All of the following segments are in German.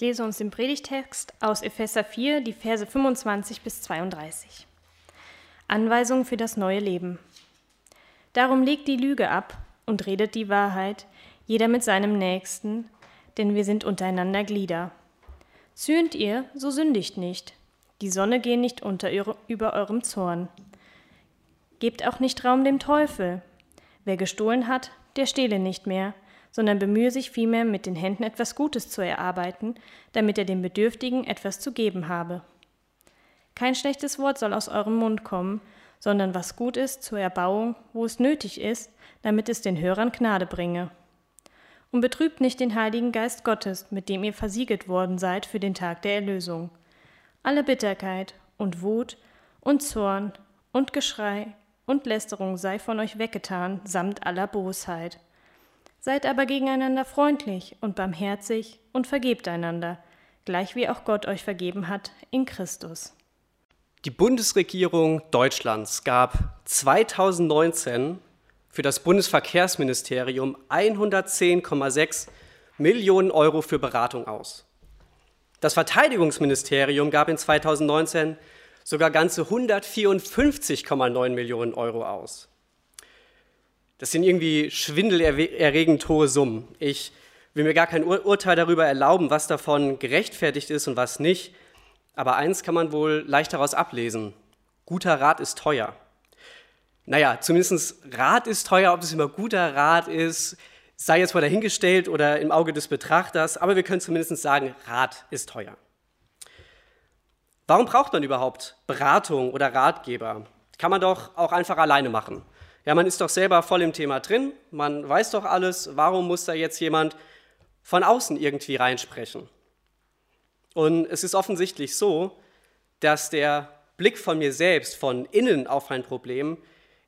Ich lese uns den Predigtext aus Epheser 4, die Verse 25 bis 32. Anweisung für das neue Leben. Darum legt die Lüge ab und redet die Wahrheit, jeder mit seinem Nächsten, denn wir sind untereinander Glieder. Zürnt ihr, so sündigt nicht. Die Sonne geht nicht unter über eurem Zorn. Gebt auch nicht Raum dem Teufel. Wer gestohlen hat, der stehle nicht mehr, sondern bemühe sich vielmehr, mit den Händen etwas Gutes zu erarbeiten, damit er dem Bedürftigen etwas zu geben habe. Kein schlechtes Wort soll aus eurem Mund kommen, sondern was gut ist zur Erbauung, wo es nötig ist, damit es den Hörern Gnade bringe. Und betrübt nicht den Heiligen Geist Gottes, mit dem ihr versiegelt worden seid für den Tag der Erlösung. Alle Bitterkeit und Wut und Zorn und Geschrei und Lästerung sei von euch weggetan, samt aller Bosheit. Seid aber gegeneinander freundlich und barmherzig und vergebt einander, gleich wie auch Gott euch vergeben hat in Christus. Die Bundesregierung Deutschlands gab 2019 für das Bundesverkehrsministerium 110,6 Millionen Euro für Beratung aus. Das Verteidigungsministerium gab in 2019 sogar ganze 154,9 Millionen Euro aus. Das sind irgendwie schwindelerregend hohe Summen. Ich will mir gar kein Ur Urteil darüber erlauben, was davon gerechtfertigt ist und was nicht. Aber eins kann man wohl leicht daraus ablesen. Guter Rat ist teuer. Naja, zumindest Rat ist teuer, ob es immer guter Rat ist, sei jetzt mal dahingestellt oder im Auge des Betrachters, aber wir können zumindest sagen, Rat ist teuer. Warum braucht man überhaupt Beratung oder Ratgeber? Kann man doch auch einfach alleine machen. Ja, man ist doch selber voll im Thema drin, man weiß doch alles, warum muss da jetzt jemand von außen irgendwie reinsprechen? Und es ist offensichtlich so, dass der Blick von mir selbst, von innen auf ein Problem,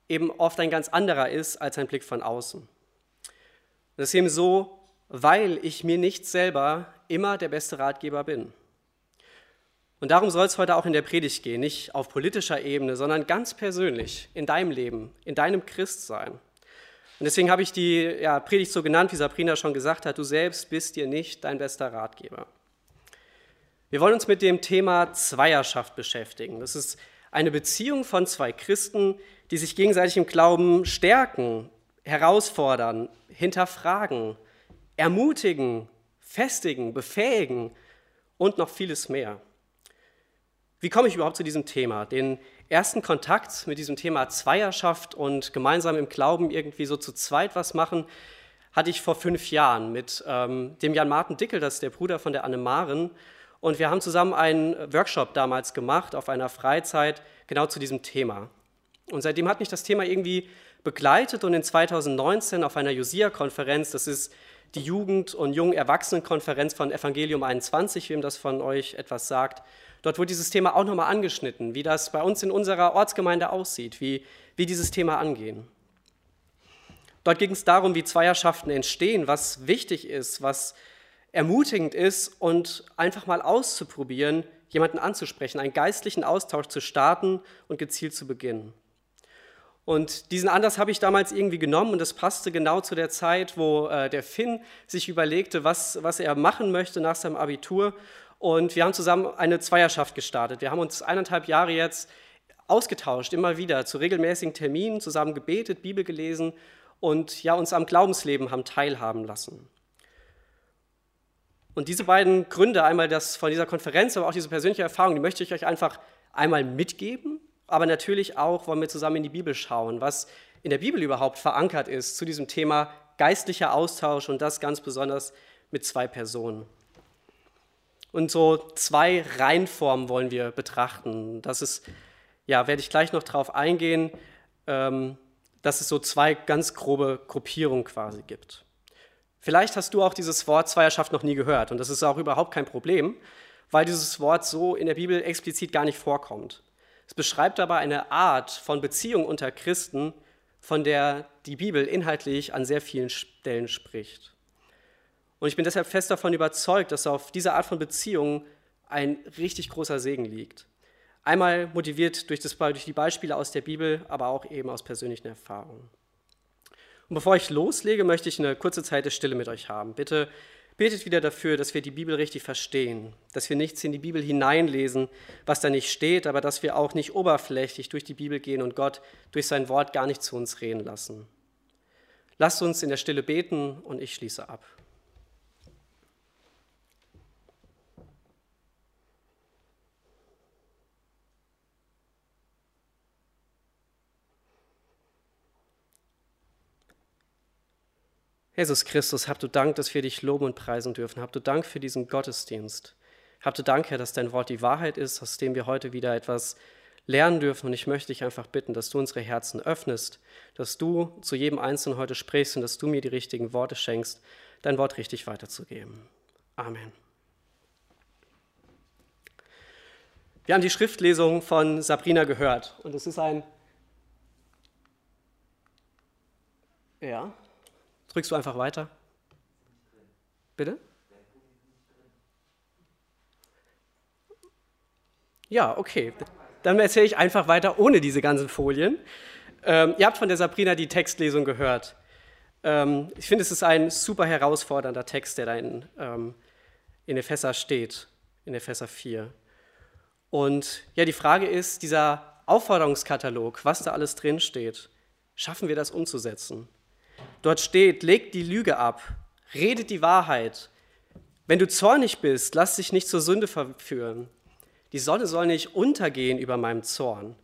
eben oft ein ganz anderer ist als ein Blick von außen. Das ist eben so, weil ich mir nicht selber immer der beste Ratgeber bin. Und darum soll es heute auch in der Predigt gehen, nicht auf politischer Ebene, sondern ganz persönlich in deinem Leben, in deinem Christsein. Und deswegen habe ich die ja, Predigt so genannt, wie Sabrina schon gesagt hat, du selbst bist dir nicht dein bester Ratgeber. Wir wollen uns mit dem Thema Zweierschaft beschäftigen. Das ist eine Beziehung von zwei Christen, die sich gegenseitig im Glauben stärken, herausfordern, hinterfragen, ermutigen, festigen, befähigen und noch vieles mehr. Wie komme ich überhaupt zu diesem Thema? Den ersten Kontakt mit diesem Thema Zweierschaft und gemeinsam im Glauben irgendwie so zu zweit was machen, hatte ich vor fünf Jahren mit ähm, dem Jan-Martin Dickel, das ist der Bruder von der Anne Maren. Und wir haben zusammen einen Workshop damals gemacht auf einer Freizeit genau zu diesem Thema. Und seitdem hat mich das Thema irgendwie begleitet und in 2019 auf einer Josia-Konferenz, das ist die Jugend- und Jungen-Erwachsenen-Konferenz von Evangelium 21, wem das von euch etwas sagt, Dort wurde dieses Thema auch nochmal angeschnitten, wie das bei uns in unserer Ortsgemeinde aussieht, wie wir dieses Thema angehen. Dort ging es darum, wie Zweierschaften entstehen, was wichtig ist, was ermutigend ist und einfach mal auszuprobieren, jemanden anzusprechen, einen geistlichen Austausch zu starten und gezielt zu beginnen. Und diesen Anlass habe ich damals irgendwie genommen und das passte genau zu der Zeit, wo äh, der Finn sich überlegte, was, was er machen möchte nach seinem Abitur. Und wir haben zusammen eine Zweierschaft gestartet. Wir haben uns eineinhalb Jahre jetzt ausgetauscht, immer wieder zu regelmäßigen Terminen, zusammen gebetet, Bibel gelesen und ja, uns am Glaubensleben haben teilhaben lassen. Und diese beiden Gründe, einmal das von dieser Konferenz, aber auch diese persönliche Erfahrung, die möchte ich euch einfach einmal mitgeben. Aber natürlich auch wollen wir zusammen in die Bibel schauen, was in der Bibel überhaupt verankert ist zu diesem Thema geistlicher Austausch und das ganz besonders mit zwei Personen. Und so zwei Reihenformen wollen wir betrachten. Das ist, ja, werde ich gleich noch drauf eingehen, ähm, dass es so zwei ganz grobe Gruppierungen quasi gibt. Vielleicht hast du auch dieses Wort Zweierschaft noch nie gehört und das ist auch überhaupt kein Problem, weil dieses Wort so in der Bibel explizit gar nicht vorkommt. Es beschreibt aber eine Art von Beziehung unter Christen, von der die Bibel inhaltlich an sehr vielen Stellen spricht. Und ich bin deshalb fest davon überzeugt, dass auf dieser Art von Beziehungen ein richtig großer Segen liegt. Einmal motiviert durch, das, durch die Beispiele aus der Bibel, aber auch eben aus persönlichen Erfahrungen. Und bevor ich loslege, möchte ich eine kurze Zeit der Stille mit euch haben. Bitte Betet wieder dafür, dass wir die Bibel richtig verstehen, dass wir nichts in die Bibel hineinlesen, was da nicht steht, aber dass wir auch nicht oberflächlich durch die Bibel gehen und Gott durch sein Wort gar nicht zu uns reden lassen. Lasst uns in der Stille beten und ich schließe ab. Jesus Christus, hab du Dank, dass wir dich loben und preisen dürfen. Hab du Dank für diesen Gottesdienst. Hab du Dank, Herr, dass dein Wort die Wahrheit ist, aus dem wir heute wieder etwas lernen dürfen. Und ich möchte dich einfach bitten, dass du unsere Herzen öffnest, dass du zu jedem Einzelnen heute sprichst und dass du mir die richtigen Worte schenkst, dein Wort richtig weiterzugeben. Amen. Wir haben die Schriftlesung von Sabrina gehört und es ist ein ja, Drückst du einfach weiter? Bitte? Ja, okay. Dann erzähle ich einfach weiter ohne diese ganzen Folien. Ähm, ihr habt von der Sabrina die Textlesung gehört. Ähm, ich finde, es ist ein super herausfordernder Text, der da in, ähm, in Epheser steht, in Epheser 4. Und ja, die Frage ist, dieser Aufforderungskatalog, was da alles drin steht, schaffen wir das umzusetzen? Dort steht, legt die Lüge ab, redet die Wahrheit. Wenn du zornig bist, lass dich nicht zur Sünde verführen. Die Sonne soll nicht untergehen über meinem Zorn.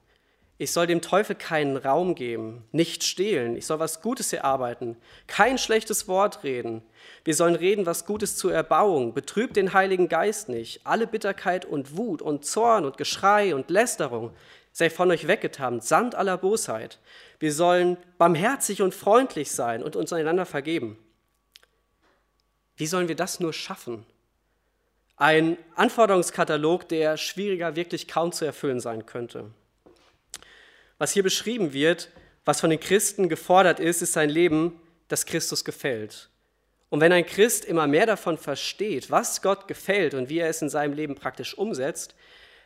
Ich soll dem Teufel keinen Raum geben, nicht stehlen, ich soll was Gutes erarbeiten, kein schlechtes Wort reden. Wir sollen reden, was Gutes zur Erbauung, betrübt den Heiligen Geist nicht. Alle Bitterkeit und Wut und Zorn und Geschrei und Lästerung sei von euch weggetan, samt aller Bosheit. Wir sollen barmherzig und freundlich sein und uns einander vergeben. Wie sollen wir das nur schaffen? Ein Anforderungskatalog, der schwieriger wirklich kaum zu erfüllen sein könnte. Was hier beschrieben wird, was von den Christen gefordert ist, ist ein Leben, das Christus gefällt. Und wenn ein Christ immer mehr davon versteht, was Gott gefällt und wie er es in seinem Leben praktisch umsetzt,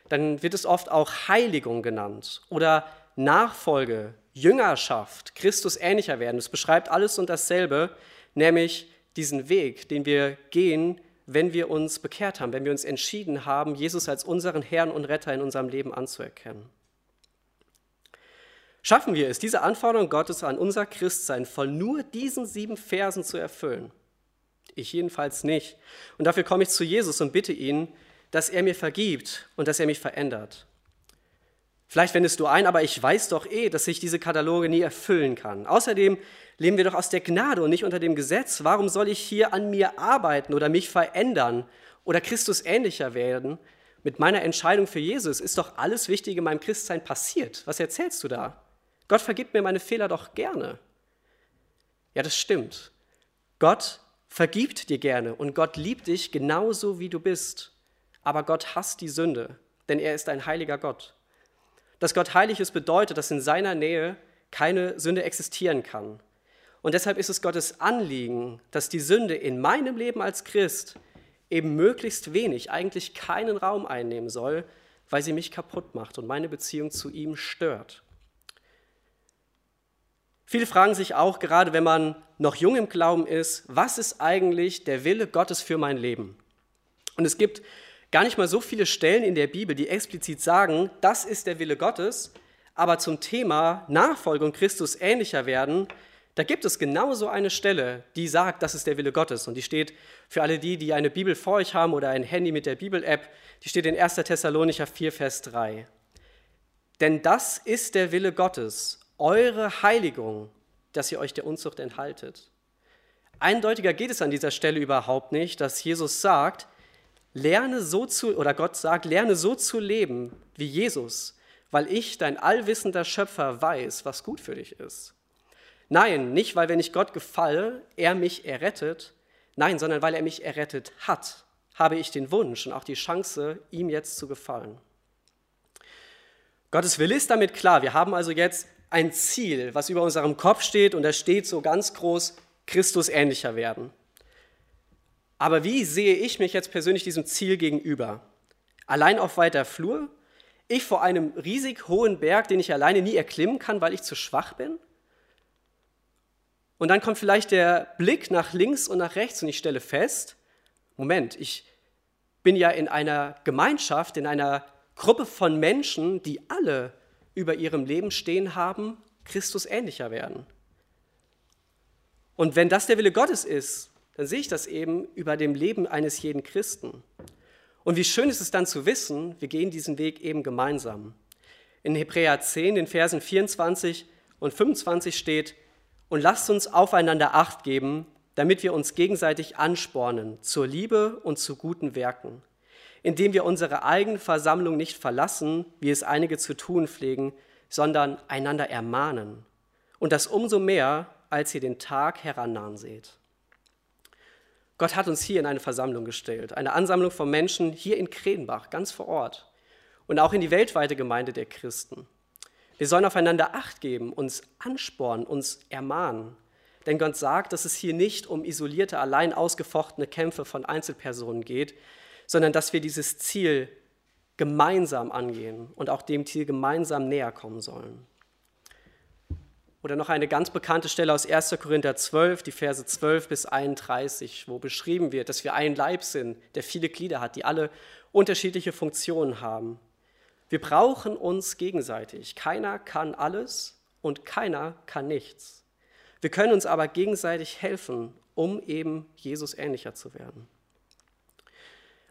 dann wird es oft auch Heiligung genannt oder Nachfolge, Jüngerschaft, Christus ähnlicher werden. Es beschreibt alles und dasselbe, nämlich diesen Weg, den wir gehen, wenn wir uns bekehrt haben, wenn wir uns entschieden haben, Jesus als unseren Herrn und Retter in unserem Leben anzuerkennen. Schaffen wir es, diese Anforderung Gottes an unser Christsein von nur diesen sieben Versen zu erfüllen? Ich jedenfalls nicht. Und dafür komme ich zu Jesus und bitte ihn, dass er mir vergibt und dass er mich verändert. Vielleicht wendest du ein, aber ich weiß doch eh, dass ich diese Kataloge nie erfüllen kann. Außerdem leben wir doch aus der Gnade und nicht unter dem Gesetz. Warum soll ich hier an mir arbeiten oder mich verändern oder Christus ähnlicher werden? Mit meiner Entscheidung für Jesus ist doch alles Wichtige in meinem Christsein passiert. Was erzählst du da? Gott vergibt mir meine Fehler doch gerne. Ja, das stimmt. Gott vergibt dir gerne und Gott liebt dich genauso, wie du bist. Aber Gott hasst die Sünde, denn er ist ein heiliger Gott. Dass Gott heilig ist, bedeutet, dass in seiner Nähe keine Sünde existieren kann. Und deshalb ist es Gottes Anliegen, dass die Sünde in meinem Leben als Christ eben möglichst wenig, eigentlich keinen Raum einnehmen soll, weil sie mich kaputt macht und meine Beziehung zu ihm stört. Viele fragen sich auch, gerade wenn man noch jung im Glauben ist, was ist eigentlich der Wille Gottes für mein Leben? Und es gibt gar nicht mal so viele Stellen in der Bibel, die explizit sagen, das ist der Wille Gottes, aber zum Thema Nachfolge und Christus ähnlicher werden, da gibt es genauso eine Stelle, die sagt, das ist der Wille Gottes. Und die steht für alle die, die eine Bibel vor euch haben oder ein Handy mit der Bibel-App, die steht in 1. Thessalonicher 4, Vers 3. Denn das ist der Wille Gottes, eure Heiligung, dass ihr euch der Unzucht enthaltet. Eindeutiger geht es an dieser Stelle überhaupt nicht, dass Jesus sagt, lerne so zu, oder Gott sagt, lerne so zu leben wie Jesus, weil ich, dein allwissender Schöpfer, weiß, was gut für dich ist. Nein, nicht, weil wenn ich Gott gefalle, er mich errettet, nein, sondern weil er mich errettet hat, habe ich den Wunsch und auch die Chance, ihm jetzt zu gefallen. Gottes Wille ist damit klar. Wir haben also jetzt ein Ziel, was über unserem Kopf steht und da steht so ganz groß, Christus ähnlicher werden. Aber wie sehe ich mich jetzt persönlich diesem Ziel gegenüber? Allein auf weiter Flur? Ich vor einem riesig hohen Berg, den ich alleine nie erklimmen kann, weil ich zu schwach bin? Und dann kommt vielleicht der Blick nach links und nach rechts und ich stelle fest, Moment, ich bin ja in einer Gemeinschaft, in einer Gruppe von Menschen, die alle über ihrem Leben stehen haben, Christus ähnlicher werden. Und wenn das der Wille Gottes ist, dann sehe ich das eben über dem Leben eines jeden Christen. Und wie schön ist es dann zu wissen, wir gehen diesen Weg eben gemeinsam. In Hebräer 10, den Versen 24 und 25 steht, und lasst uns aufeinander acht geben, damit wir uns gegenseitig anspornen zur Liebe und zu guten Werken, indem wir unsere eigene Versammlung nicht verlassen, wie es einige zu tun pflegen, sondern einander ermahnen. Und das umso mehr, als ihr den Tag herannahen seht. Gott hat uns hier in eine Versammlung gestellt, eine Ansammlung von Menschen hier in Krenbach, ganz vor Ort und auch in die weltweite Gemeinde der Christen. Wir sollen aufeinander Acht geben, uns anspornen, uns ermahnen. Denn Gott sagt, dass es hier nicht um isolierte, allein ausgefochtene Kämpfe von Einzelpersonen geht, sondern dass wir dieses Ziel gemeinsam angehen und auch dem Ziel gemeinsam näher kommen sollen. Oder noch eine ganz bekannte Stelle aus 1. Korinther 12, die Verse 12 bis 31, wo beschrieben wird, dass wir ein Leib sind, der viele Glieder hat, die alle unterschiedliche Funktionen haben. Wir brauchen uns gegenseitig. Keiner kann alles und keiner kann nichts. Wir können uns aber gegenseitig helfen, um eben Jesus ähnlicher zu werden.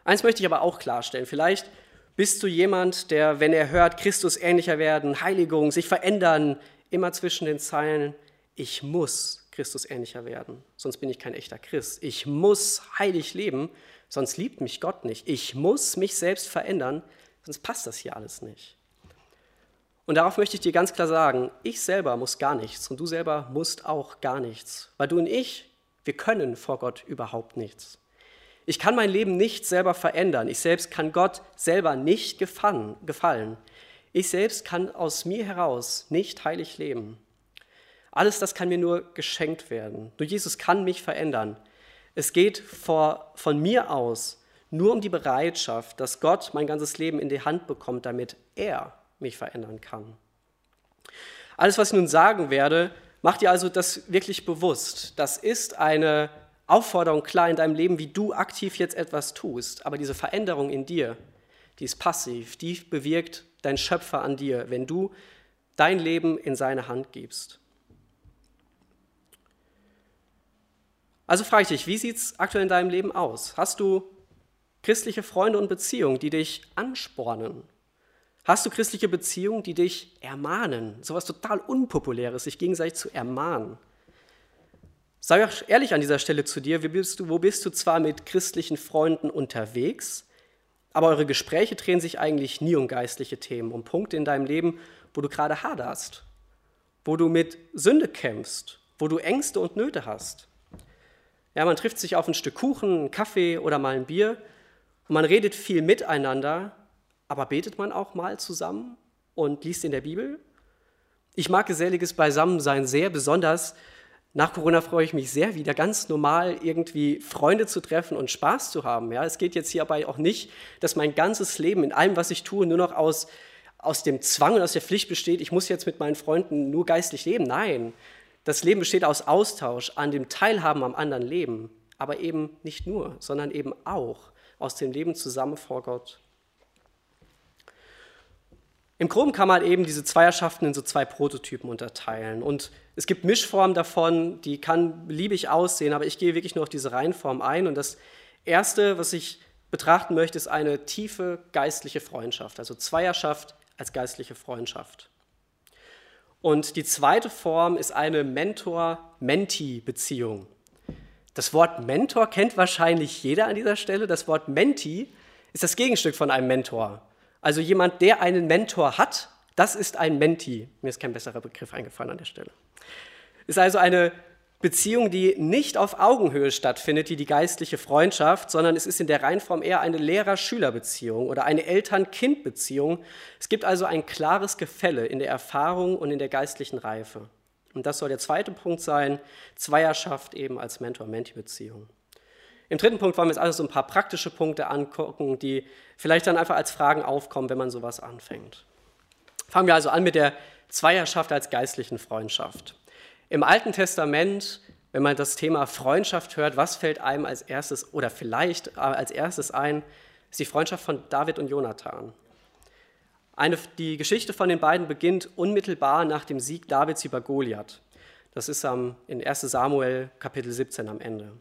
Eins möchte ich aber auch klarstellen. Vielleicht bist du jemand, der, wenn er hört, Christus ähnlicher werden, Heiligung, sich verändern, immer zwischen den Zeilen, ich muss Christus ähnlicher werden, sonst bin ich kein echter Christ. Ich muss heilig leben, sonst liebt mich Gott nicht. Ich muss mich selbst verändern, sonst passt das hier alles nicht. Und darauf möchte ich dir ganz klar sagen, ich selber muss gar nichts und du selber musst auch gar nichts, weil du und ich, wir können vor Gott überhaupt nichts. Ich kann mein Leben nicht selber verändern. Ich selbst kann Gott selber nicht gefallen. Ich selbst kann aus mir heraus nicht heilig leben. Alles das kann mir nur geschenkt werden. Nur Jesus kann mich verändern. Es geht vor, von mir aus nur um die Bereitschaft, dass Gott mein ganzes Leben in die Hand bekommt, damit er mich verändern kann. Alles, was ich nun sagen werde, macht dir also das wirklich bewusst. Das ist eine Aufforderung klar in deinem Leben, wie du aktiv jetzt etwas tust. Aber diese Veränderung in dir, die ist passiv, die bewirkt dein Schöpfer an dir, wenn du dein Leben in seine Hand gibst. Also frage ich dich, wie sieht es aktuell in deinem Leben aus? Hast du christliche Freunde und Beziehungen, die dich anspornen? Hast du christliche Beziehungen, die dich ermahnen? Sowas total Unpopuläres, sich gegenseitig zu ermahnen. Sei auch ehrlich an dieser Stelle zu dir, bist du, wo bist du zwar mit christlichen Freunden unterwegs, aber eure Gespräche drehen sich eigentlich nie um geistliche Themen, um Punkte in deinem Leben, wo du gerade haderst, wo du mit Sünde kämpfst, wo du Ängste und Nöte hast. Ja, man trifft sich auf ein Stück Kuchen, einen Kaffee oder mal ein Bier und man redet viel miteinander, aber betet man auch mal zusammen und liest in der Bibel? Ich mag geselliges Beisammensein sehr, besonders nach Corona freue ich mich sehr, wieder ganz normal irgendwie Freunde zu treffen und Spaß zu haben. Ja, es geht jetzt hierbei auch nicht, dass mein ganzes Leben in allem, was ich tue, nur noch aus, aus dem Zwang und aus der Pflicht besteht, ich muss jetzt mit meinen Freunden nur geistlich leben. Nein, das Leben besteht aus Austausch, an dem Teilhaben am anderen Leben, aber eben nicht nur, sondern eben auch aus dem Leben zusammen vor Gott. Im Groben kann man eben diese Zweierschaften in so zwei Prototypen unterteilen. Und es gibt Mischformen davon, die kann beliebig aussehen, aber ich gehe wirklich nur auf diese Reihenform ein. Und das Erste, was ich betrachten möchte, ist eine tiefe geistliche Freundschaft, also Zweierschaft als geistliche Freundschaft. Und die zweite Form ist eine Mentor-Mentee-Beziehung. Das Wort Mentor kennt wahrscheinlich jeder an dieser Stelle. Das Wort Mentee ist das Gegenstück von einem Mentor. Also jemand, der einen Mentor hat, das ist ein Menti. Mir ist kein besserer Begriff eingefallen an der Stelle. Ist also eine Beziehung, die nicht auf Augenhöhe stattfindet, wie die geistliche Freundschaft, sondern es ist in der Reihenform eher eine Lehrer-Schüler-Beziehung oder eine Eltern-Kind-Beziehung. Es gibt also ein klares Gefälle in der Erfahrung und in der geistlichen Reife. Und das soll der zweite Punkt sein, Zweierschaft eben als Mentor-Menti-Beziehung. Im dritten Punkt wollen wir uns also so ein paar praktische Punkte angucken, die vielleicht dann einfach als Fragen aufkommen, wenn man sowas anfängt. Fangen wir also an mit der Zweierschaft als geistlichen Freundschaft. Im Alten Testament Wenn man das Thema Freundschaft hört, was fällt einem als erstes oder vielleicht als erstes ein, ist die Freundschaft von David und Jonathan. Eine, die Geschichte von den beiden beginnt unmittelbar nach dem Sieg Davids über Goliath. Das ist am, in 1 Samuel Kapitel 17 am Ende.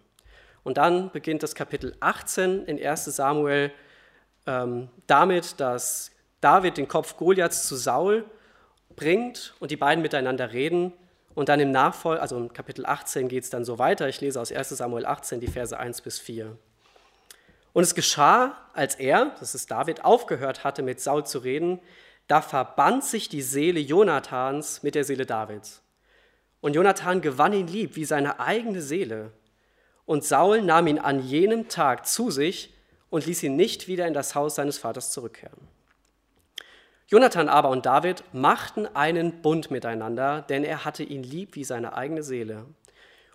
Und dann beginnt das Kapitel 18 in 1 Samuel ähm, damit, dass David den Kopf Goliaths zu Saul bringt und die beiden miteinander reden. Und dann im Nachfolg, also im Kapitel 18 geht es dann so weiter. Ich lese aus 1 Samuel 18 die Verse 1 bis 4. Und es geschah, als er, das ist David, aufgehört hatte, mit Saul zu reden, da verband sich die Seele Jonathans mit der Seele Davids. Und Jonathan gewann ihn lieb wie seine eigene Seele. Und Saul nahm ihn an jenem Tag zu sich und ließ ihn nicht wieder in das Haus seines Vaters zurückkehren. Jonathan aber und David machten einen Bund miteinander, denn er hatte ihn lieb wie seine eigene Seele.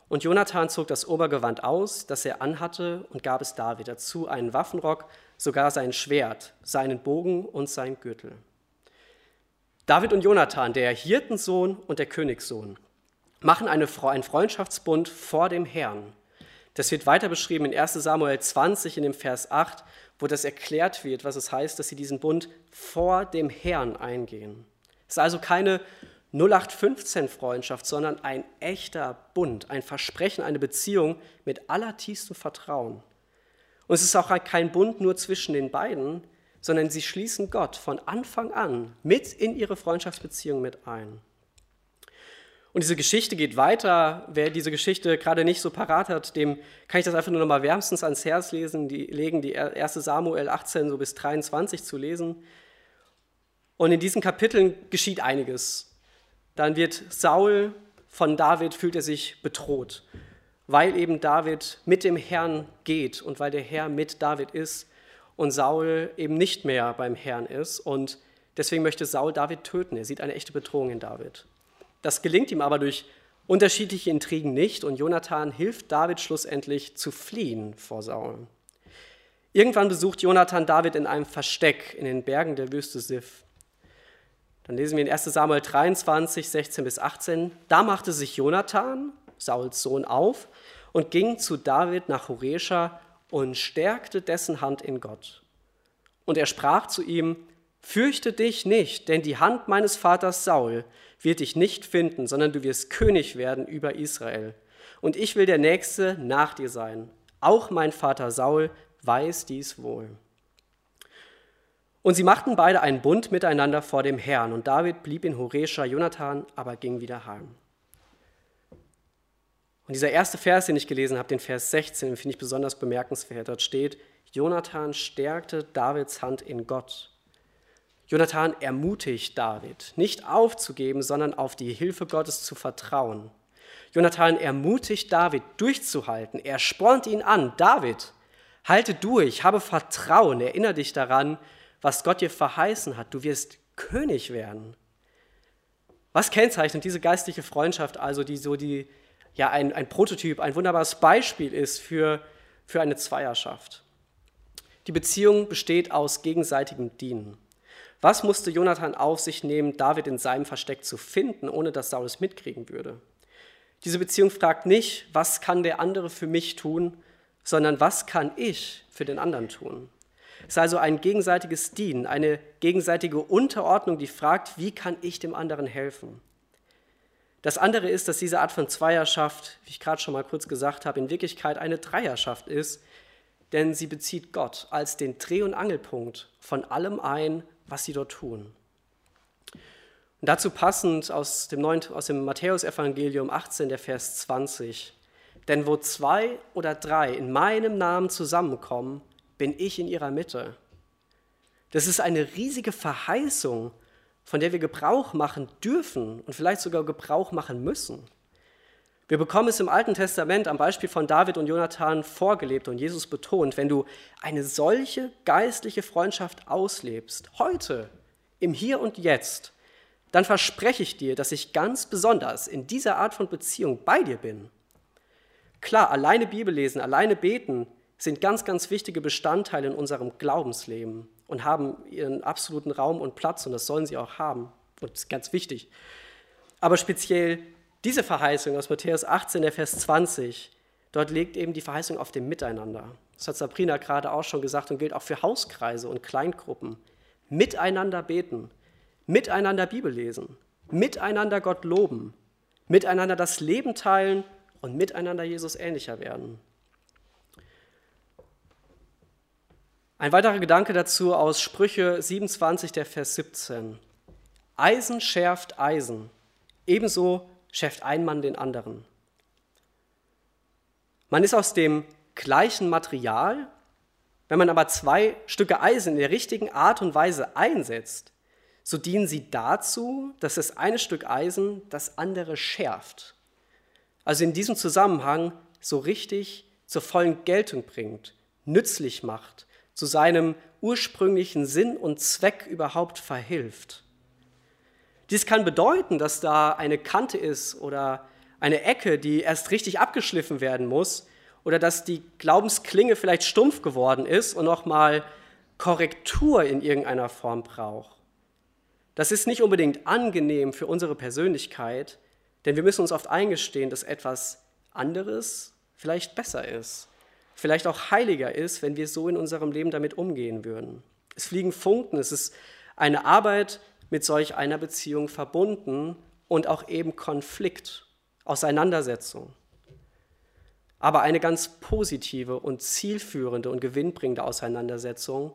Und Jonathan zog das Obergewand aus, das er anhatte, und gab es David dazu einen Waffenrock, sogar sein Schwert, seinen Bogen und sein Gürtel. David und Jonathan, der Hirtensohn und der Königssohn, machen eine, einen Freundschaftsbund vor dem Herrn. Das wird weiter beschrieben in 1 Samuel 20 in dem Vers 8, wo das erklärt wird, was es heißt, dass sie diesen Bund vor dem Herrn eingehen. Es ist also keine 0815-Freundschaft, sondern ein echter Bund, ein Versprechen, eine Beziehung mit allertiefstem Vertrauen. Und es ist auch kein Bund nur zwischen den beiden, sondern sie schließen Gott von Anfang an mit in ihre Freundschaftsbeziehung mit ein. Und diese Geschichte geht weiter. Wer diese Geschichte gerade nicht so parat hat, dem kann ich das einfach nur noch mal wärmstens ans Herz lesen, die, legen, die 1. Samuel 18 so bis 23 zu lesen. Und in diesen Kapiteln geschieht einiges. Dann wird Saul von David, fühlt er sich bedroht, weil eben David mit dem Herrn geht und weil der Herr mit David ist und Saul eben nicht mehr beim Herrn ist. Und deswegen möchte Saul David töten. Er sieht eine echte Bedrohung in David. Das gelingt ihm aber durch unterschiedliche Intrigen nicht und Jonathan hilft David schlussendlich zu fliehen vor Saul. Irgendwann besucht Jonathan David in einem Versteck in den Bergen der Wüste Sif. Dann lesen wir in 1 Samuel 23, 16 bis 18. Da machte sich Jonathan, Sauls Sohn, auf und ging zu David nach Horesha und stärkte dessen Hand in Gott. Und er sprach zu ihm, Fürchte dich nicht, denn die Hand meines Vaters Saul wird dich nicht finden, sondern du wirst König werden über Israel. Und ich will der Nächste nach dir sein. Auch mein Vater Saul weiß dies wohl. Und sie machten beide einen Bund miteinander vor dem Herrn. Und David blieb in Horesha, Jonathan aber ging wieder heim. Und dieser erste Vers, den ich gelesen habe, den Vers 16, finde ich besonders bemerkenswert. Dort steht, Jonathan stärkte Davids Hand in Gott. Jonathan ermutigt David, nicht aufzugeben, sondern auf die Hilfe Gottes zu vertrauen. Jonathan ermutigt David, durchzuhalten. Er spornt ihn an. David, halte durch, habe Vertrauen, erinnere dich daran, was Gott dir verheißen hat. Du wirst König werden. Was kennzeichnet diese geistliche Freundschaft also, die so die, ja, ein, ein Prototyp, ein wunderbares Beispiel ist für, für eine Zweierschaft? Die Beziehung besteht aus gegenseitigem Dienen. Was musste Jonathan auf sich nehmen, David in seinem Versteck zu finden, ohne dass Saul es mitkriegen würde? Diese Beziehung fragt nicht, was kann der andere für mich tun, sondern was kann ich für den anderen tun? Es ist also ein gegenseitiges Dienen, eine gegenseitige Unterordnung, die fragt, wie kann ich dem anderen helfen? Das andere ist, dass diese Art von Zweierschaft, wie ich gerade schon mal kurz gesagt habe, in Wirklichkeit eine Dreierschaft ist, denn sie bezieht Gott als den Dreh- und Angelpunkt von allem ein, was sie dort tun. Und dazu passend aus dem, dem Matthäusevangelium 18, der Vers 20. Denn wo zwei oder drei in meinem Namen zusammenkommen, bin ich in ihrer Mitte. Das ist eine riesige Verheißung, von der wir Gebrauch machen dürfen und vielleicht sogar Gebrauch machen müssen. Wir bekommen es im Alten Testament am Beispiel von David und Jonathan vorgelebt und Jesus betont, wenn du eine solche geistliche Freundschaft auslebst, heute, im Hier und Jetzt, dann verspreche ich dir, dass ich ganz besonders in dieser Art von Beziehung bei dir bin. Klar, alleine Bibel lesen, alleine beten sind ganz, ganz wichtige Bestandteile in unserem Glaubensleben und haben ihren absoluten Raum und Platz und das sollen sie auch haben und das ist ganz wichtig. Aber speziell diese Verheißung aus Matthäus 18, der Vers 20, dort legt eben die Verheißung auf dem Miteinander. Das hat Sabrina gerade auch schon gesagt und gilt auch für Hauskreise und Kleingruppen. Miteinander beten, miteinander Bibel lesen, miteinander Gott loben, miteinander das Leben teilen und miteinander Jesus ähnlicher werden. Ein weiterer Gedanke dazu aus Sprüche 27, der Vers 17. Eisen schärft Eisen, ebenso schärft ein Mann den anderen. Man ist aus dem gleichen Material, wenn man aber zwei Stücke Eisen in der richtigen Art und Weise einsetzt, so dienen sie dazu, dass das eine Stück Eisen das andere schärft. Also in diesem Zusammenhang so richtig zur vollen Geltung bringt, nützlich macht, zu seinem ursprünglichen Sinn und Zweck überhaupt verhilft. Dies kann bedeuten, dass da eine Kante ist oder eine Ecke, die erst richtig abgeschliffen werden muss, oder dass die Glaubensklinge vielleicht stumpf geworden ist und nochmal Korrektur in irgendeiner Form braucht. Das ist nicht unbedingt angenehm für unsere Persönlichkeit, denn wir müssen uns oft eingestehen, dass etwas anderes vielleicht besser ist, vielleicht auch heiliger ist, wenn wir so in unserem Leben damit umgehen würden. Es fliegen Funken, es ist eine Arbeit mit solch einer Beziehung verbunden und auch eben Konflikt, Auseinandersetzung. Aber eine ganz positive und zielführende und gewinnbringende Auseinandersetzung,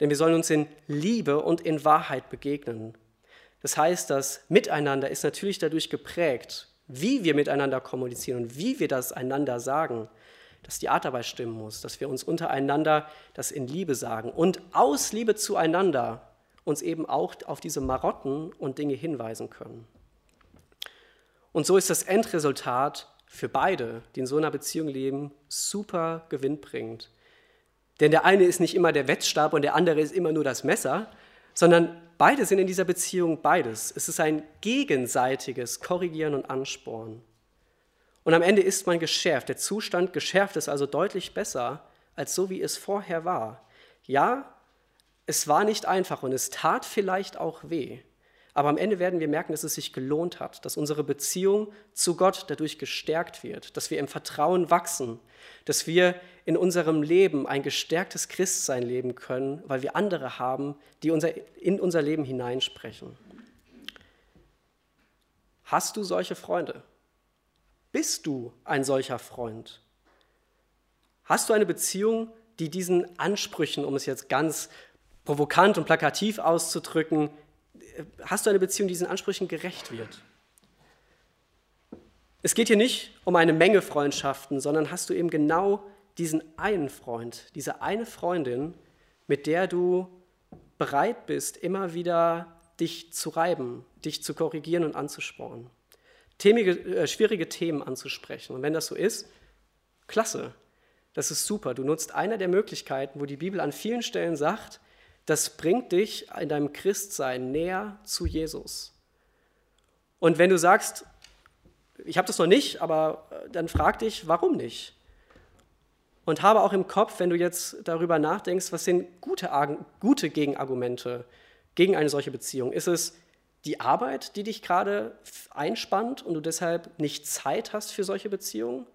denn wir sollen uns in Liebe und in Wahrheit begegnen. Das heißt, das Miteinander ist natürlich dadurch geprägt, wie wir miteinander kommunizieren und wie wir das einander sagen, dass die Art dabei stimmen muss, dass wir uns untereinander das in Liebe sagen und aus Liebe zueinander uns eben auch auf diese Marotten und Dinge hinweisen können. Und so ist das Endresultat für beide, die in so einer Beziehung leben, super gewinnbringend. Denn der eine ist nicht immer der Wettstab und der andere ist immer nur das Messer, sondern beide sind in dieser Beziehung beides. Es ist ein gegenseitiges Korrigieren und Ansporn. Und am Ende ist man geschärft. Der Zustand geschärft ist also deutlich besser als so, wie es vorher war. Ja, es war nicht einfach und es tat vielleicht auch weh. Aber am Ende werden wir merken, dass es sich gelohnt hat, dass unsere Beziehung zu Gott dadurch gestärkt wird, dass wir im Vertrauen wachsen, dass wir in unserem Leben ein gestärktes Christsein leben können, weil wir andere haben, die unser, in unser Leben hineinsprechen. Hast du solche Freunde? Bist du ein solcher Freund? Hast du eine Beziehung, die diesen Ansprüchen, um es jetzt ganz provokant und plakativ auszudrücken, hast du eine Beziehung, die diesen Ansprüchen gerecht wird. Es geht hier nicht um eine Menge Freundschaften, sondern hast du eben genau diesen einen Freund, diese eine Freundin, mit der du bereit bist, immer wieder dich zu reiben, dich zu korrigieren und anzuspornen, Themige, äh, schwierige Themen anzusprechen. Und wenn das so ist, klasse, das ist super. Du nutzt eine der Möglichkeiten, wo die Bibel an vielen Stellen sagt, das bringt dich in deinem Christsein näher zu Jesus. Und wenn du sagst, ich habe das noch nicht, aber äh, dann frag dich, warum nicht? Und habe auch im Kopf, wenn du jetzt darüber nachdenkst, was sind gute, gute Gegenargumente gegen eine solche Beziehung? Ist es die Arbeit, die dich gerade einspannt und du deshalb nicht Zeit hast für solche Beziehungen?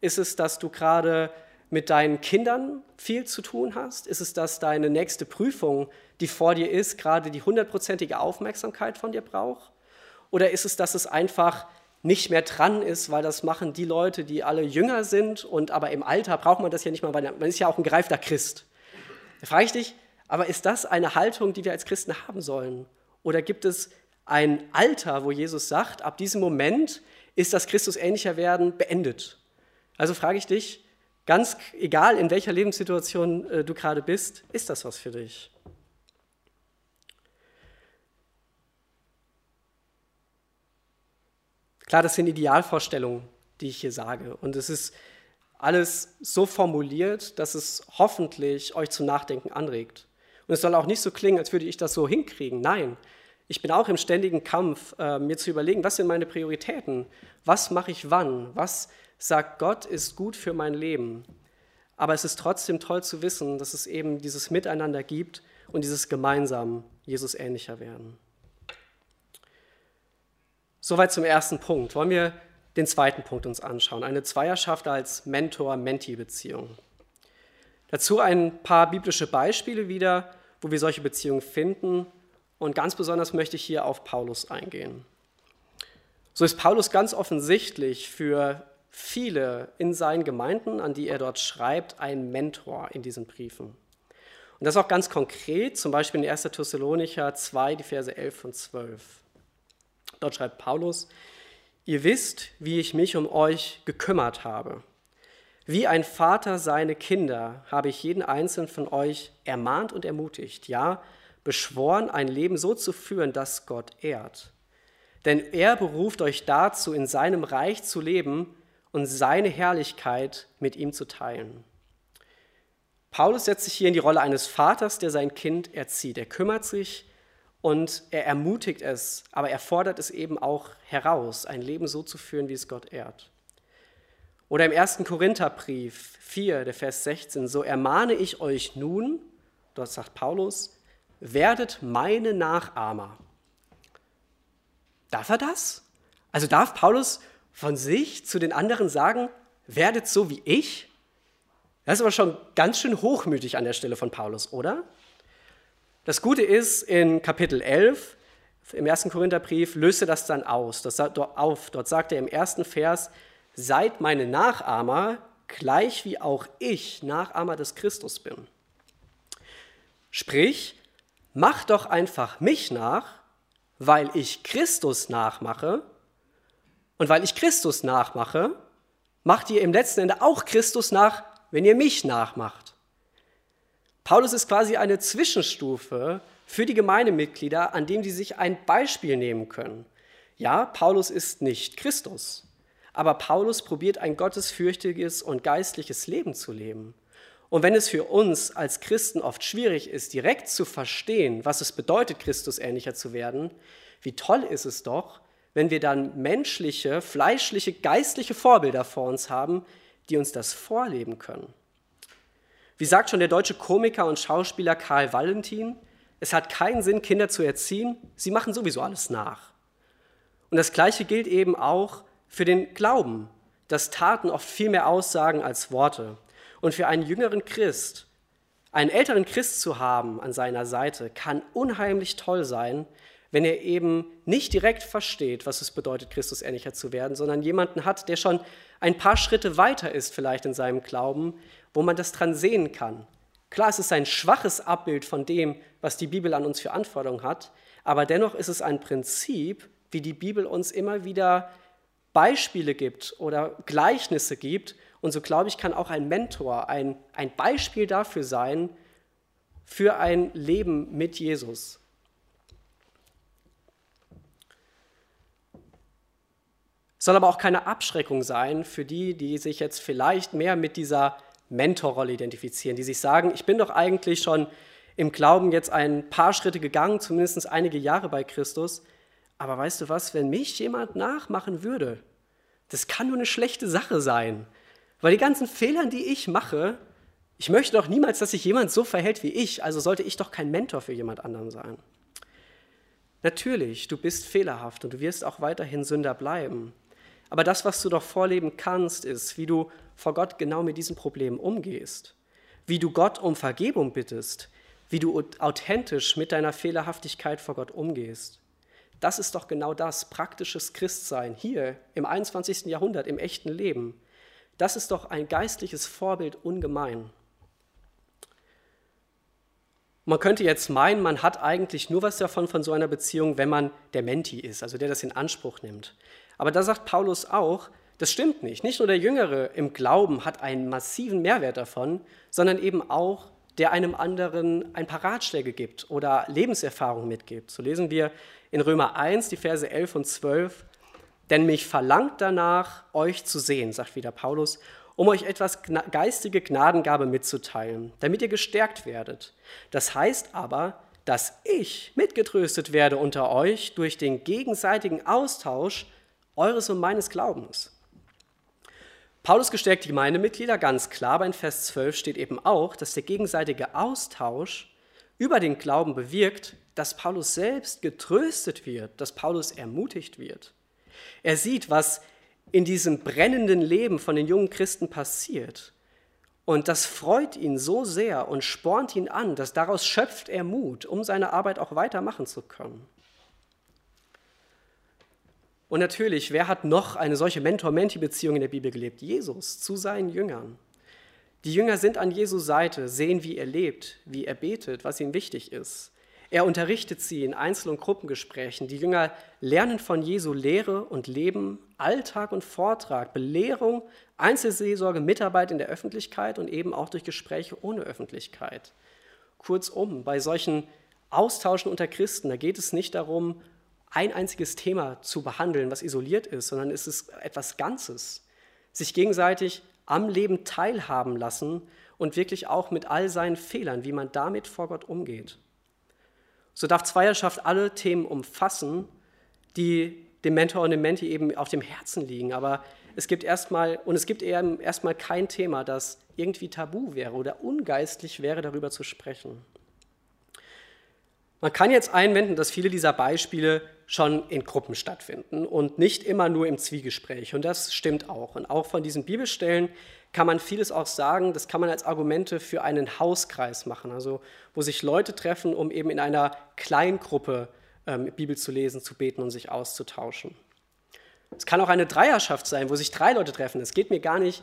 Ist es, dass du gerade mit deinen Kindern viel zu tun hast? Ist es, dass deine nächste Prüfung, die vor dir ist, gerade die hundertprozentige Aufmerksamkeit von dir braucht? Oder ist es, dass es einfach nicht mehr dran ist, weil das machen die Leute, die alle jünger sind und aber im Alter braucht man das ja nicht mal, weil man ist ja auch ein gereifter Christ. Da frage ich dich, aber ist das eine Haltung, die wir als Christen haben sollen? Oder gibt es ein Alter, wo Jesus sagt, ab diesem Moment ist das Christus ähnlicher werden beendet? Also frage ich dich, Ganz egal, in welcher Lebenssituation äh, du gerade bist, ist das was für dich. Klar, das sind Idealvorstellungen, die ich hier sage. Und es ist alles so formuliert, dass es hoffentlich euch zum Nachdenken anregt. Und es soll auch nicht so klingen, als würde ich das so hinkriegen. Nein, ich bin auch im ständigen Kampf, äh, mir zu überlegen, was sind meine Prioritäten? Was mache ich wann? Was sagt, Gott ist gut für mein Leben. Aber es ist trotzdem toll zu wissen, dass es eben dieses Miteinander gibt und dieses gemeinsam Jesus ähnlicher werden. Soweit zum ersten Punkt. Wollen wir den zweiten Punkt uns anschauen? Eine Zweierschaft als Mentor-Mentee-Beziehung. Dazu ein paar biblische Beispiele wieder, wo wir solche Beziehungen finden. Und ganz besonders möchte ich hier auf Paulus eingehen. So ist Paulus ganz offensichtlich für viele in seinen Gemeinden, an die er dort schreibt, ein Mentor in diesen Briefen. Und das auch ganz konkret, zum Beispiel in 1. Thessalonicher 2, die Verse 11 und 12. Dort schreibt Paulus, ihr wisst, wie ich mich um euch gekümmert habe. Wie ein Vater seine Kinder habe ich jeden einzelnen von euch ermahnt und ermutigt, ja, beschworen, ein Leben so zu führen, das Gott ehrt. Denn er beruft euch dazu, in seinem Reich zu leben und seine Herrlichkeit mit ihm zu teilen. Paulus setzt sich hier in die Rolle eines Vaters, der sein Kind erzieht. Er kümmert sich und er ermutigt es, aber er fordert es eben auch heraus, ein Leben so zu führen, wie es Gott ehrt. Oder im 1. Korintherbrief 4, der Vers 16, so ermahne ich euch nun, dort sagt Paulus, werdet meine Nachahmer. Darf er das? Also darf Paulus von sich zu den anderen sagen, werdet so wie ich? Das ist aber schon ganz schön hochmütig an der Stelle von Paulus, oder? Das Gute ist, in Kapitel 11 im ersten Korintherbrief löst er das dann aus, das auf. Dort sagt er im ersten Vers, seid meine Nachahmer, gleich wie auch ich Nachahmer des Christus bin. Sprich, macht doch einfach mich nach, weil ich Christus nachmache. Und weil ich Christus nachmache, macht ihr im letzten Ende auch Christus nach, wenn ihr mich nachmacht. Paulus ist quasi eine Zwischenstufe für die Gemeindemitglieder, an dem sie sich ein Beispiel nehmen können. Ja, Paulus ist nicht Christus, aber Paulus probiert ein gottesfürchtiges und geistliches Leben zu leben. Und wenn es für uns als Christen oft schwierig ist, direkt zu verstehen, was es bedeutet, Christus ähnlicher zu werden, wie toll ist es doch, wenn wir dann menschliche, fleischliche, geistliche Vorbilder vor uns haben, die uns das vorleben können. Wie sagt schon der deutsche Komiker und Schauspieler Karl Valentin, es hat keinen Sinn, Kinder zu erziehen, sie machen sowieso alles nach. Und das Gleiche gilt eben auch für den Glauben, dass Taten oft viel mehr aussagen als Worte. Und für einen jüngeren Christ, einen älteren Christ zu haben an seiner Seite, kann unheimlich toll sein, wenn er eben nicht direkt versteht, was es bedeutet, Christus ähnlicher zu werden, sondern jemanden hat, der schon ein paar Schritte weiter ist vielleicht in seinem Glauben, wo man das dran sehen kann. Klar, es ist ein schwaches Abbild von dem, was die Bibel an uns für Anforderungen hat, aber dennoch ist es ein Prinzip, wie die Bibel uns immer wieder Beispiele gibt oder Gleichnisse gibt und so glaube ich, kann auch ein Mentor ein, ein Beispiel dafür sein, für ein Leben mit Jesus. Soll aber auch keine Abschreckung sein für die, die sich jetzt vielleicht mehr mit dieser Mentorrolle identifizieren, die sich sagen, ich bin doch eigentlich schon im Glauben jetzt ein paar Schritte gegangen, zumindest einige Jahre bei Christus. Aber weißt du was, wenn mich jemand nachmachen würde, das kann nur eine schlechte Sache sein. Weil die ganzen Fehler, die ich mache, ich möchte doch niemals, dass sich jemand so verhält wie ich, also sollte ich doch kein Mentor für jemand anderen sein. Natürlich, du bist fehlerhaft und du wirst auch weiterhin Sünder bleiben. Aber das, was du doch vorleben kannst, ist, wie du vor Gott genau mit diesen Problemen umgehst, wie du Gott um Vergebung bittest, wie du authentisch mit deiner Fehlerhaftigkeit vor Gott umgehst. Das ist doch genau das, praktisches Christsein hier im 21. Jahrhundert, im echten Leben. Das ist doch ein geistliches Vorbild ungemein. Man könnte jetzt meinen, man hat eigentlich nur was davon von so einer Beziehung, wenn man der Menti ist, also der das in Anspruch nimmt. Aber da sagt Paulus auch, das stimmt nicht. Nicht nur der Jüngere im Glauben hat einen massiven Mehrwert davon, sondern eben auch der einem anderen ein paar Ratschläge gibt oder Lebenserfahrung mitgibt. So lesen wir in Römer 1, die Verse 11 und 12. Denn mich verlangt danach, euch zu sehen, sagt wieder Paulus, um euch etwas geistige Gnadengabe mitzuteilen, damit ihr gestärkt werdet. Das heißt aber, dass ich mitgetröstet werde unter euch durch den gegenseitigen Austausch eures und meines Glaubens. Paulus gestärkt die Gemeindemitglieder ganz klar, aber in Vers 12 steht eben auch, dass der gegenseitige Austausch über den Glauben bewirkt, dass Paulus selbst getröstet wird, dass Paulus ermutigt wird. Er sieht, was in diesem brennenden Leben von den jungen Christen passiert. Und das freut ihn so sehr und spornt ihn an, dass daraus schöpft er Mut, um seine Arbeit auch weitermachen zu können. Und natürlich, wer hat noch eine solche Mentor-Menti-Beziehung in der Bibel gelebt? Jesus zu seinen Jüngern. Die Jünger sind an Jesus Seite, sehen, wie er lebt, wie er betet, was ihm wichtig ist. Er unterrichtet sie in Einzel- und Gruppengesprächen. Die Jünger lernen von Jesu Lehre und Leben, Alltag und Vortrag, Belehrung, Einzelseelsorge, Mitarbeit in der Öffentlichkeit und eben auch durch Gespräche ohne Öffentlichkeit. Kurzum, bei solchen Austauschen unter Christen, da geht es nicht darum, ein einziges Thema zu behandeln, was isoliert ist, sondern es ist etwas Ganzes. Sich gegenseitig am Leben teilhaben lassen und wirklich auch mit all seinen Fehlern, wie man damit vor Gott umgeht. So darf Zweierschaft alle Themen umfassen, die dem Mentor und dem Menti eben auf dem Herzen liegen. Aber es gibt erstmal, und es gibt eben erstmal kein Thema, das irgendwie tabu wäre oder ungeistlich wäre, darüber zu sprechen. Man kann jetzt einwenden, dass viele dieser Beispiele schon in Gruppen stattfinden und nicht immer nur im Zwiegespräch. Und das stimmt auch. Und auch von diesen Bibelstellen kann man vieles auch sagen, das kann man als Argumente für einen Hauskreis machen, also wo sich Leute treffen, um eben in einer Kleingruppe ähm, Bibel zu lesen, zu beten und sich auszutauschen. Es kann auch eine Dreierschaft sein, wo sich drei Leute treffen. Es geht mir gar nicht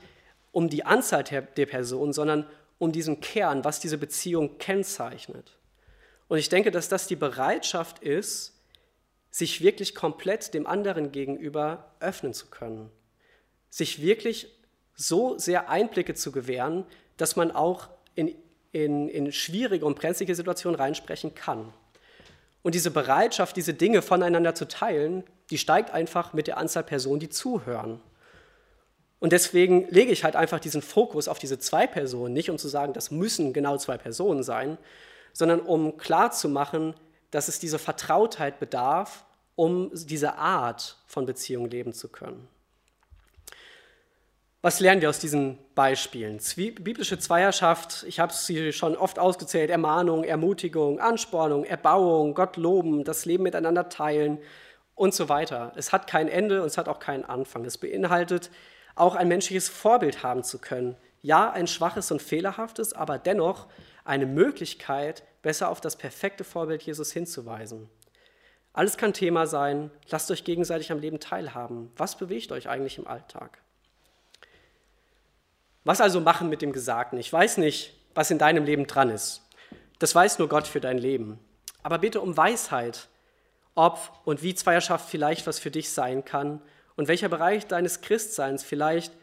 um die Anzahl der, der Personen, sondern um diesen Kern, was diese Beziehung kennzeichnet. Und ich denke, dass das die Bereitschaft ist, sich wirklich komplett dem anderen gegenüber öffnen zu können. Sich wirklich so sehr Einblicke zu gewähren, dass man auch in, in, in schwierige und brenzlige Situationen reinsprechen kann. Und diese Bereitschaft, diese Dinge voneinander zu teilen, die steigt einfach mit der Anzahl Personen, die zuhören. Und deswegen lege ich halt einfach diesen Fokus auf diese zwei Personen, nicht um zu sagen, das müssen genau zwei Personen sein, sondern um klarzumachen, dass es diese Vertrautheit bedarf, um diese Art von Beziehung leben zu können. Was lernen wir aus diesen Beispielen? Biblische Zweierschaft, ich habe sie schon oft ausgezählt, Ermahnung, Ermutigung, Anspornung, Erbauung, Gott loben, das Leben miteinander teilen und so weiter. Es hat kein Ende und es hat auch keinen Anfang. Es beinhaltet auch ein menschliches Vorbild haben zu können. Ja, ein schwaches und fehlerhaftes, aber dennoch eine Möglichkeit, besser auf das perfekte Vorbild Jesus hinzuweisen. Alles kann Thema sein. Lasst euch gegenseitig am Leben teilhaben. Was bewegt euch eigentlich im Alltag? Was also machen mit dem Gesagten? Ich weiß nicht, was in deinem Leben dran ist. Das weiß nur Gott für dein Leben. Aber bitte um Weisheit, ob und wie Zweierschaft vielleicht was für dich sein kann und welcher Bereich deines Christseins vielleicht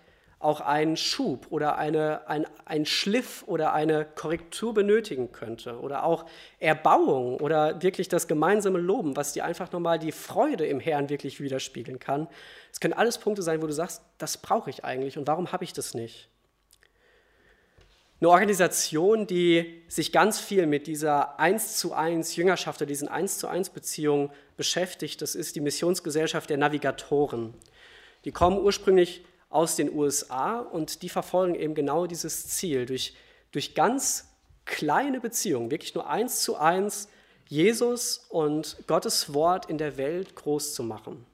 auch einen Schub oder eine, ein, ein Schliff oder eine Korrektur benötigen könnte oder auch Erbauung oder wirklich das gemeinsame Loben, was dir einfach nochmal die Freude im Herrn wirklich widerspiegeln kann. Es können alles Punkte sein, wo du sagst, das brauche ich eigentlich und warum habe ich das nicht? Eine Organisation, die sich ganz viel mit dieser 1 zu 1 Jüngerschaft oder diesen 1 zu 1 Beziehungen beschäftigt, das ist die Missionsgesellschaft der Navigatoren. Die kommen ursprünglich aus den USA und die verfolgen eben genau dieses Ziel, durch, durch ganz kleine Beziehungen, wirklich nur eins zu eins, Jesus und Gottes Wort in der Welt groß zu machen.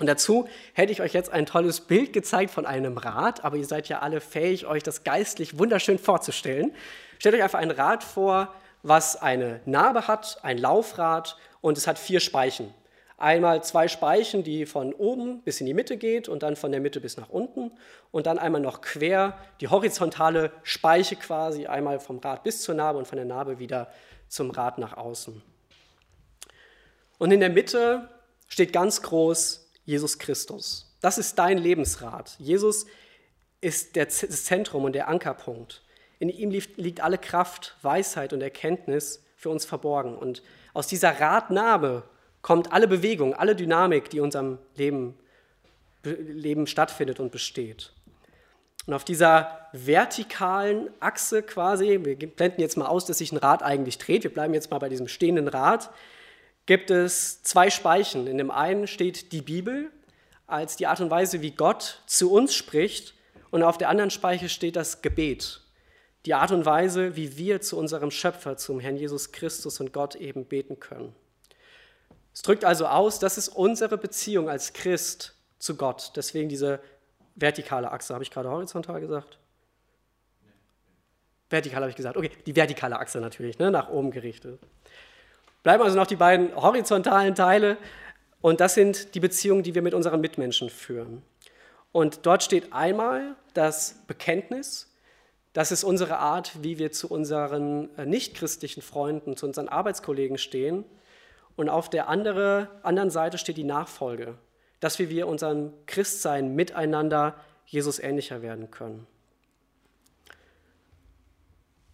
Und dazu hätte ich euch jetzt ein tolles Bild gezeigt von einem Rad, aber ihr seid ja alle fähig, euch das geistlich wunderschön vorzustellen. Stellt euch einfach ein Rad vor, was eine Narbe hat, ein Laufrad und es hat vier Speichen. Einmal zwei Speichen, die von oben bis in die Mitte geht und dann von der Mitte bis nach unten. Und dann einmal noch quer die horizontale Speiche quasi, einmal vom Rad bis zur Narbe und von der Narbe wieder zum Rad nach außen. Und in der Mitte steht ganz groß Jesus Christus. Das ist dein Lebensrat. Jesus ist das Zentrum und der Ankerpunkt. In ihm liegt alle Kraft, Weisheit und Erkenntnis für uns verborgen. Und aus dieser Radnarbe kommt alle Bewegung, alle Dynamik, die in unserem Leben, Leben stattfindet und besteht. Und auf dieser vertikalen Achse quasi, wir blenden jetzt mal aus, dass sich ein Rad eigentlich dreht, wir bleiben jetzt mal bei diesem stehenden Rad, gibt es zwei Speichen. In dem einen steht die Bibel als die Art und Weise, wie Gott zu uns spricht, und auf der anderen Speiche steht das Gebet, die Art und Weise, wie wir zu unserem Schöpfer, zum Herrn Jesus Christus und Gott eben beten können. Es drückt also aus, das ist unsere Beziehung als Christ zu Gott. Deswegen diese vertikale Achse. Habe ich gerade horizontal gesagt? Vertikal habe ich gesagt. Okay, die vertikale Achse natürlich, ne, nach oben gerichtet. Bleiben also noch die beiden horizontalen Teile. Und das sind die Beziehungen, die wir mit unseren Mitmenschen führen. Und dort steht einmal das Bekenntnis. Das ist unsere Art, wie wir zu unseren äh, nichtchristlichen Freunden, zu unseren Arbeitskollegen stehen. Und auf der andere, anderen Seite steht die Nachfolge, dass wir, wir unserem Christsein miteinander Jesus ähnlicher werden können.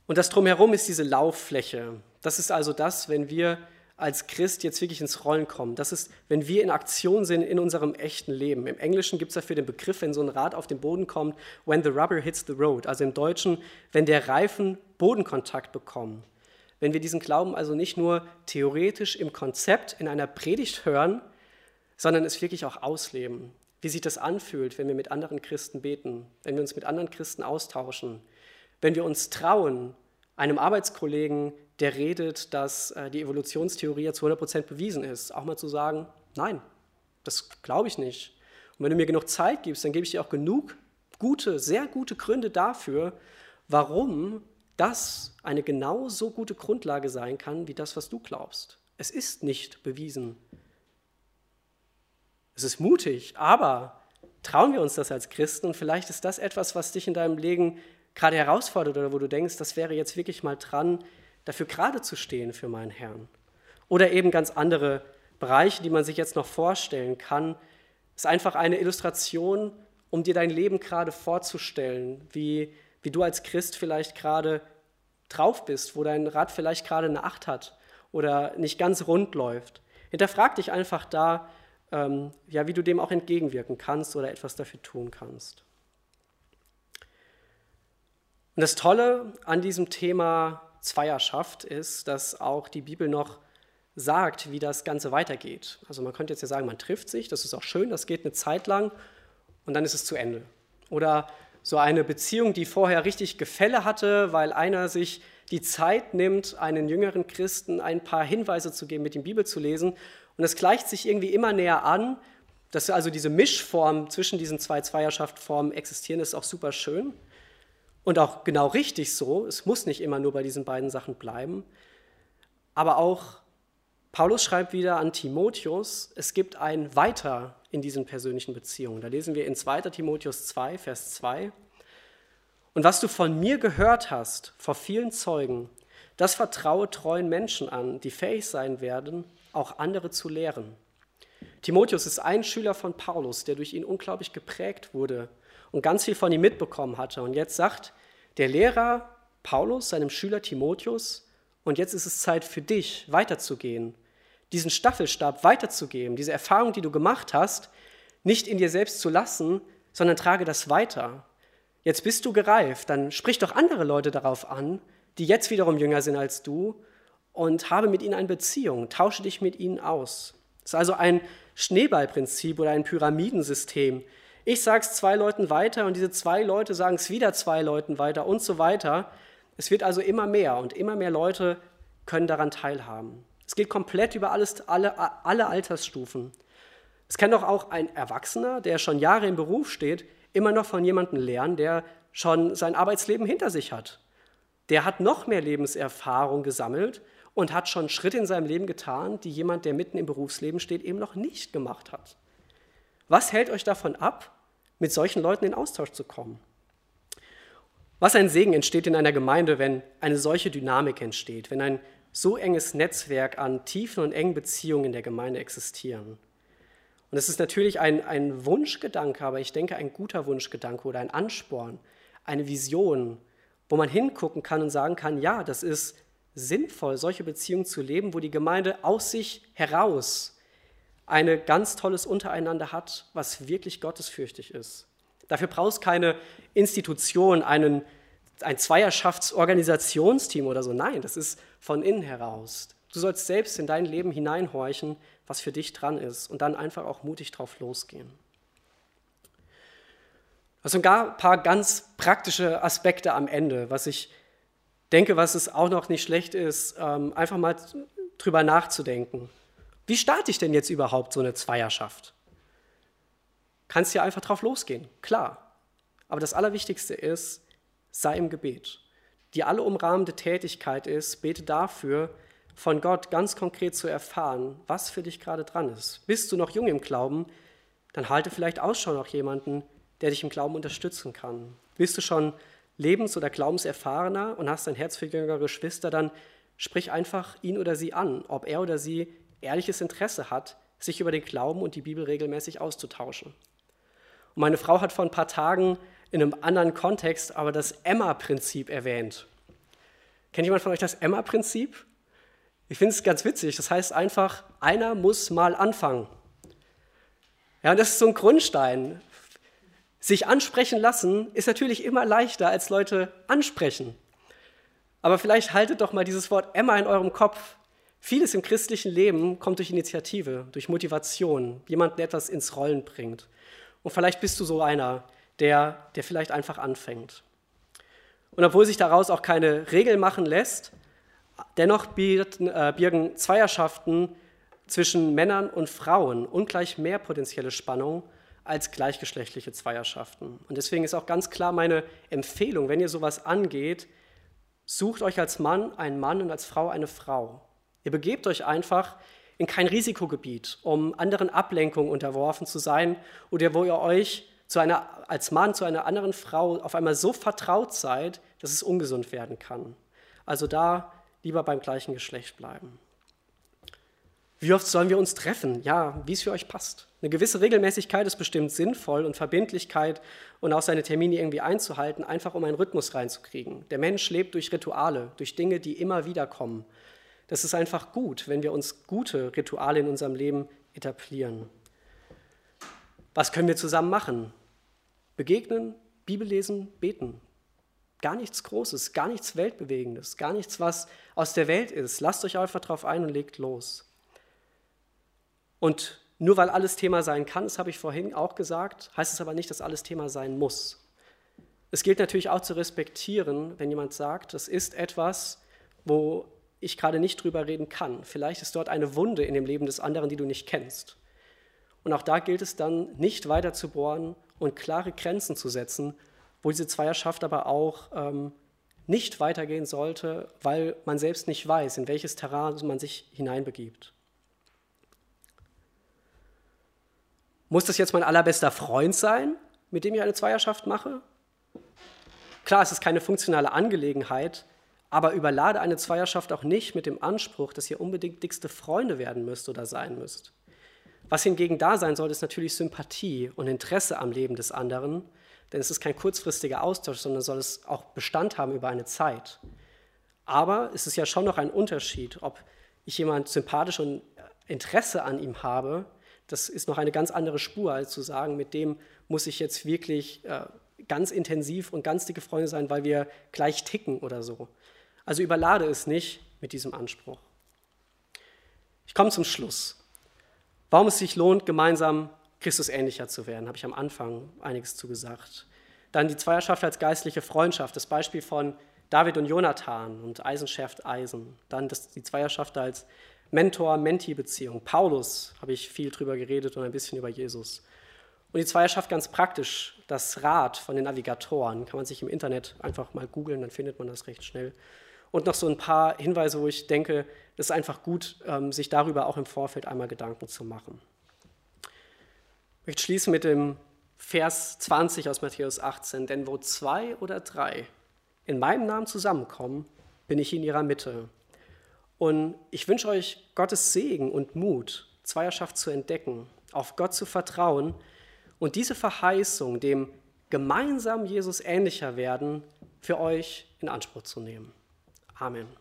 Und das drumherum ist diese Lauffläche. Das ist also das, wenn wir als Christ jetzt wirklich ins Rollen kommen. Das ist, wenn wir in Aktion sind in unserem echten Leben. Im Englischen gibt es dafür den Begriff, wenn so ein Rad auf den Boden kommt, when the rubber hits the road. Also im Deutschen, wenn der Reifen Bodenkontakt bekommt. Wenn wir diesen Glauben also nicht nur theoretisch im Konzept in einer Predigt hören, sondern es wirklich auch ausleben. Wie sich das anfühlt, wenn wir mit anderen Christen beten, wenn wir uns mit anderen Christen austauschen, wenn wir uns trauen, einem Arbeitskollegen, der redet, dass äh, die Evolutionstheorie ja zu 100% bewiesen ist, auch mal zu sagen, nein, das glaube ich nicht. Und wenn du mir genug Zeit gibst, dann gebe ich dir auch genug gute, sehr gute Gründe dafür, warum das eine genauso gute Grundlage sein kann, wie das, was du glaubst. Es ist nicht bewiesen. Es ist mutig, aber trauen wir uns das als Christen und vielleicht ist das etwas, was dich in deinem Leben gerade herausfordert oder wo du denkst, das wäre jetzt wirklich mal dran, dafür gerade zu stehen für meinen Herrn. Oder eben ganz andere Bereiche, die man sich jetzt noch vorstellen kann. Es ist einfach eine Illustration, um dir dein Leben gerade vorzustellen, wie, wie du als Christ vielleicht gerade drauf bist, wo dein Rad vielleicht gerade eine Acht hat oder nicht ganz rund läuft. Hinterfrag dich einfach da, ähm, ja, wie du dem auch entgegenwirken kannst oder etwas dafür tun kannst. Und das Tolle an diesem Thema Zweierschaft ist, dass auch die Bibel noch sagt, wie das Ganze weitergeht. Also man könnte jetzt ja sagen, man trifft sich, das ist auch schön, das geht eine Zeit lang und dann ist es zu Ende. Oder so eine Beziehung, die vorher richtig Gefälle hatte, weil einer sich die Zeit nimmt, einen jüngeren Christen ein paar Hinweise zu geben, mit ihm Bibel zu lesen. Und es gleicht sich irgendwie immer näher an. Dass also diese Mischform zwischen diesen zwei Zweierschaftformen existieren, ist auch super schön. Und auch genau richtig so. Es muss nicht immer nur bei diesen beiden Sachen bleiben. Aber auch Paulus schreibt wieder an Timotheus, es gibt ein Weiter in diesen persönlichen Beziehungen. Da lesen wir in 2 Timotheus 2, Vers 2. Und was du von mir gehört hast, vor vielen Zeugen, das vertraue treuen Menschen an, die fähig sein werden, auch andere zu lehren. Timotheus ist ein Schüler von Paulus, der durch ihn unglaublich geprägt wurde und ganz viel von ihm mitbekommen hatte. Und jetzt sagt der Lehrer Paulus seinem Schüler Timotheus, und jetzt ist es Zeit für dich, weiterzugehen, diesen Staffelstab weiterzugeben, diese Erfahrung, die du gemacht hast, nicht in dir selbst zu lassen, sondern trage das weiter. Jetzt bist du gereift, dann sprich doch andere Leute darauf an, die jetzt wiederum jünger sind als du, und habe mit ihnen eine Beziehung, tausche dich mit ihnen aus. Das ist also ein Schneeballprinzip oder ein Pyramidensystem, ich sage es zwei Leuten weiter und diese zwei Leute sagen es wieder zwei Leuten weiter und so weiter. Es wird also immer mehr und immer mehr Leute können daran teilhaben. Es geht komplett über alles, alle, alle Altersstufen. Es kann doch auch ein Erwachsener, der schon Jahre im Beruf steht, immer noch von jemandem lernen, der schon sein Arbeitsleben hinter sich hat. Der hat noch mehr Lebenserfahrung gesammelt und hat schon Schritte in seinem Leben getan, die jemand, der mitten im Berufsleben steht, eben noch nicht gemacht hat. Was hält euch davon ab, mit solchen Leuten in Austausch zu kommen? Was ein Segen entsteht in einer Gemeinde, wenn eine solche Dynamik entsteht, wenn ein so enges Netzwerk an tiefen und engen Beziehungen in der Gemeinde existieren. Und es ist natürlich ein, ein Wunschgedanke, aber ich denke ein guter Wunschgedanke oder ein Ansporn, eine Vision, wo man hingucken kann und sagen kann, ja, das ist sinnvoll, solche Beziehungen zu leben, wo die Gemeinde aus sich heraus ein ganz tolles Untereinander hat, was wirklich gottesfürchtig ist. Dafür brauchst keine Institution, einen, ein Zweierschaftsorganisationsteam oder so. Nein, das ist von innen heraus. Du sollst selbst in dein Leben hineinhorchen, was für dich dran ist und dann einfach auch mutig drauf losgehen. Also ein paar ganz praktische Aspekte am Ende, was ich denke, was es auch noch nicht schlecht ist, ähm, einfach mal drüber nachzudenken. Wie starte ich denn jetzt überhaupt so eine Zweierschaft? Kannst ja einfach drauf losgehen, klar. Aber das Allerwichtigste ist, sei im Gebet. Die alle umrahmende Tätigkeit ist, bete dafür, von Gott ganz konkret zu erfahren, was für dich gerade dran ist. Bist du noch jung im Glauben, dann halte vielleicht Ausschau nach jemanden, der dich im Glauben unterstützen kann. Bist du schon lebens- oder glaubenserfahrener und hast ein Herz für jüngere Geschwister, dann sprich einfach ihn oder sie an, ob er oder sie ehrliches Interesse hat, sich über den Glauben und die Bibel regelmäßig auszutauschen. Und meine Frau hat vor ein paar Tagen in einem anderen Kontext aber das Emma-Prinzip erwähnt. Kennt jemand von euch das Emma-Prinzip? Ich finde es ganz witzig. Das heißt einfach, einer muss mal anfangen. Ja, und das ist so ein Grundstein. Sich ansprechen lassen ist natürlich immer leichter als Leute ansprechen. Aber vielleicht haltet doch mal dieses Wort Emma in eurem Kopf. Vieles im christlichen Leben kommt durch Initiative, durch Motivation, jemanden etwas ins Rollen bringt. Und vielleicht bist du so einer, der, der vielleicht einfach anfängt. Und obwohl sich daraus auch keine Regel machen lässt, dennoch äh, birgen Zweierschaften zwischen Männern und Frauen ungleich mehr potenzielle Spannung als gleichgeschlechtliche Zweierschaften. Und deswegen ist auch ganz klar meine Empfehlung, wenn ihr sowas angeht, sucht euch als Mann einen Mann und als Frau eine Frau. Ihr begebt euch einfach in kein Risikogebiet, um anderen Ablenkungen unterworfen zu sein oder wo ihr euch zu einer, als Mann zu einer anderen Frau auf einmal so vertraut seid, dass es ungesund werden kann. Also da lieber beim gleichen Geschlecht bleiben. Wie oft sollen wir uns treffen? Ja, wie es für euch passt. Eine gewisse Regelmäßigkeit ist bestimmt sinnvoll und Verbindlichkeit und auch seine Termine irgendwie einzuhalten, einfach um einen Rhythmus reinzukriegen. Der Mensch lebt durch Rituale, durch Dinge, die immer wieder kommen. Das ist einfach gut, wenn wir uns gute Rituale in unserem Leben etablieren. Was können wir zusammen machen? Begegnen, Bibel lesen, beten. Gar nichts Großes, gar nichts Weltbewegendes, gar nichts, was aus der Welt ist. Lasst euch einfach drauf ein und legt los. Und nur weil alles Thema sein kann, das habe ich vorhin auch gesagt, heißt es aber nicht, dass alles Thema sein muss. Es gilt natürlich auch zu respektieren, wenn jemand sagt, das ist etwas, wo ich gerade nicht drüber reden kann. Vielleicht ist dort eine Wunde in dem Leben des anderen, die du nicht kennst. Und auch da gilt es dann, nicht weiter zu bohren und klare Grenzen zu setzen, wo diese Zweierschaft aber auch ähm, nicht weitergehen sollte, weil man selbst nicht weiß, in welches Terrain man sich hineinbegibt. Muss das jetzt mein allerbester Freund sein, mit dem ich eine Zweierschaft mache? Klar, es ist keine funktionale Angelegenheit, aber überlade eine Zweierschaft auch nicht mit dem Anspruch, dass ihr unbedingt dickste Freunde werden müsst oder sein müsst. Was hingegen da sein soll, ist natürlich Sympathie und Interesse am Leben des anderen, denn es ist kein kurzfristiger Austausch, sondern soll es auch Bestand haben über eine Zeit. Aber es ist ja schon noch ein Unterschied, ob ich jemand sympathisch und Interesse an ihm habe, das ist noch eine ganz andere Spur, als zu sagen, mit dem muss ich jetzt wirklich äh, ganz intensiv und ganz dicke Freunde sein, weil wir gleich ticken oder so. Also überlade es nicht mit diesem Anspruch. Ich komme zum Schluss. Warum es sich lohnt, gemeinsam Christus ähnlicher zu werden, habe ich am Anfang einiges zu gesagt. Dann die Zweierschaft als geistliche Freundschaft, das Beispiel von David und Jonathan und Eisen schärft Eisen. Dann das, die Zweierschaft als Mentor-Mentee-Beziehung. Paulus habe ich viel drüber geredet und ein bisschen über Jesus. Und die Zweierschaft ganz praktisch, das Rad von den Navigatoren. Kann man sich im Internet einfach mal googeln, dann findet man das recht schnell. Und noch so ein paar Hinweise, wo ich denke, ist einfach gut, ähm, sich darüber auch im Vorfeld einmal Gedanken zu machen. Ich möchte schließen mit dem Vers 20 aus Matthäus 18. Denn wo zwei oder drei in meinem Namen zusammenkommen, bin ich in ihrer Mitte. Und ich wünsche euch Gottes Segen und Mut, Zweierschaft zu entdecken, auf Gott zu vertrauen und diese Verheißung, dem gemeinsam Jesus ähnlicher werden, für euch in Anspruch zu nehmen. Amen.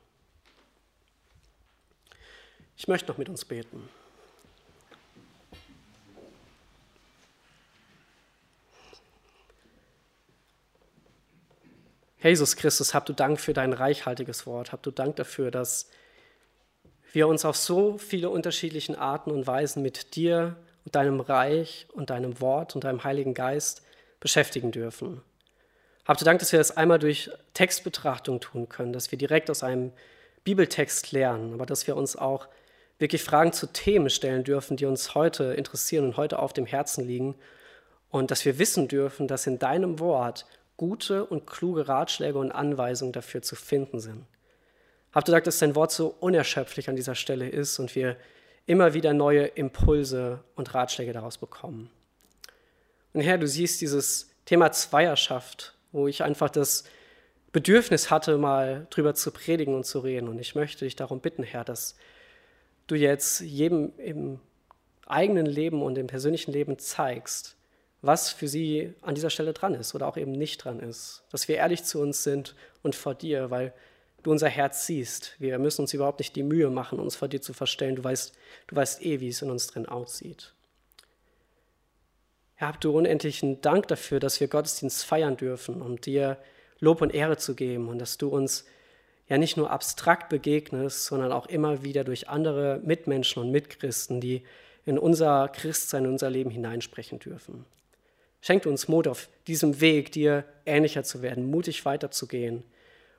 Ich möchte noch mit uns beten. Jesus Christus, hab du Dank für dein reichhaltiges Wort. Hab du Dank dafür, dass wir uns auf so viele unterschiedlichen Arten und Weisen mit dir und deinem Reich und deinem Wort und deinem Heiligen Geist beschäftigen dürfen. Habt ihr Dank, dass wir das einmal durch Textbetrachtung tun können, dass wir direkt aus einem Bibeltext lernen, aber dass wir uns auch wirklich Fragen zu Themen stellen dürfen, die uns heute interessieren und heute auf dem Herzen liegen. Und dass wir wissen dürfen, dass in deinem Wort gute und kluge Ratschläge und Anweisungen dafür zu finden sind. Ihr gesagt, dass dein Wort so unerschöpflich an dieser Stelle ist und wir immer wieder neue Impulse und Ratschläge daraus bekommen. Und Herr, du siehst dieses Thema Zweierschaft, wo ich einfach das Bedürfnis hatte, mal drüber zu predigen und zu reden. Und ich möchte dich darum bitten, Herr, dass du jetzt jedem im eigenen Leben und im persönlichen Leben zeigst, was für sie an dieser Stelle dran ist oder auch eben nicht dran ist. Dass wir ehrlich zu uns sind und vor dir, weil du unser Herz siehst. Wir müssen uns überhaupt nicht die Mühe machen, uns vor dir zu verstellen. Du weißt, du weißt eh, wie es in uns drin aussieht. Herr, habt du unendlichen Dank dafür, dass wir Gottesdienst feiern dürfen, um dir Lob und Ehre zu geben und dass du uns ja nicht nur abstrakt begegnest, sondern auch immer wieder durch andere Mitmenschen und Mitchristen, die in unser Christsein, in unser Leben hineinsprechen dürfen. Schenkt uns Mut auf diesem Weg, dir ähnlicher zu werden, mutig weiterzugehen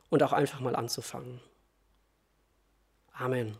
und auch einfach mal anzufangen. Amen.